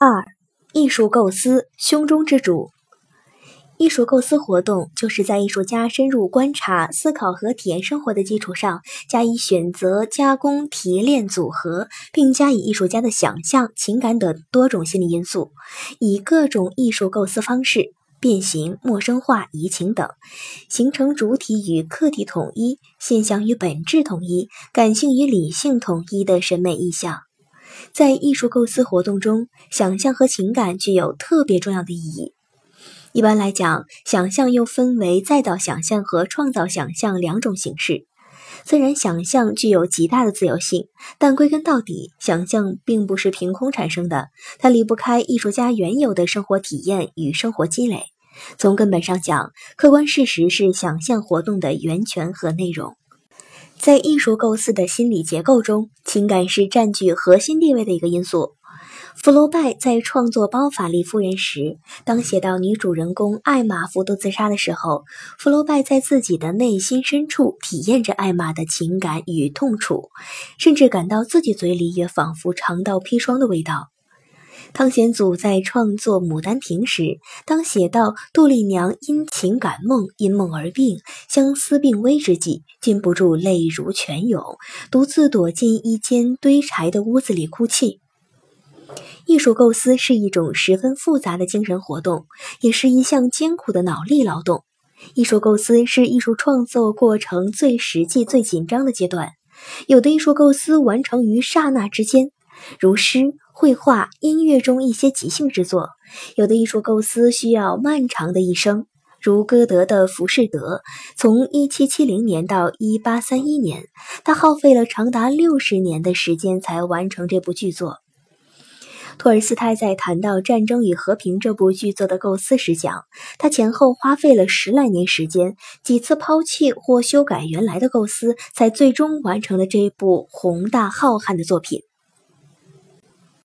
二、艺术构思胸中之主。艺术构思活动就是在艺术家深入观察、思考和体验生活的基础上，加以选择、加工、提炼、组合，并加以艺术家的想象、情感等多种心理因素，以各种艺术构思方式变形、陌生化、移情等，形成主体与客体统一、现象与本质统一、感性与理性统一的审美意象。在艺术构思活动中，想象和情感具有特别重要的意义。一般来讲，想象又分为再造想象和创造想象两种形式。虽然想象具有极大的自由性，但归根到底，想象并不是凭空产生的，它离不开艺术家原有的生活体验与生活积累。从根本上讲，客观事实是想象活动的源泉和内容。在艺术构思的心理结构中，情感是占据核心地位的一个因素。福楼拜在创作《包法利夫人》时，当写到女主人公艾玛服毒自杀的时候，福楼拜在自己的内心深处体验着艾玛的情感与痛楚，甚至感到自己嘴里也仿佛尝到砒霜的味道。汤显祖在创作《牡丹亭》时，当写到杜丽娘因情感梦，因梦而病，相思病危之际，禁不住泪如泉涌，独自躲进一间堆柴的屋子里哭泣。艺术构思是一种十分复杂的精神活动，也是一项艰苦的脑力劳动。艺术构思是艺术创作过程最实际、最紧张的阶段。有的艺术构思完成于刹那之间，如诗。绘画、音乐中一些即兴之作，有的艺术构思需要漫长的一生，如歌德的《浮士德》，从1770年到1831年，他耗费了长达六十年的时间才完成这部巨作。托尔斯泰在谈到《战争与和平》这部剧作的构思时讲，他前后花费了十来年时间，几次抛弃或修改原来的构思，才最终完成了这部宏大浩瀚的作品。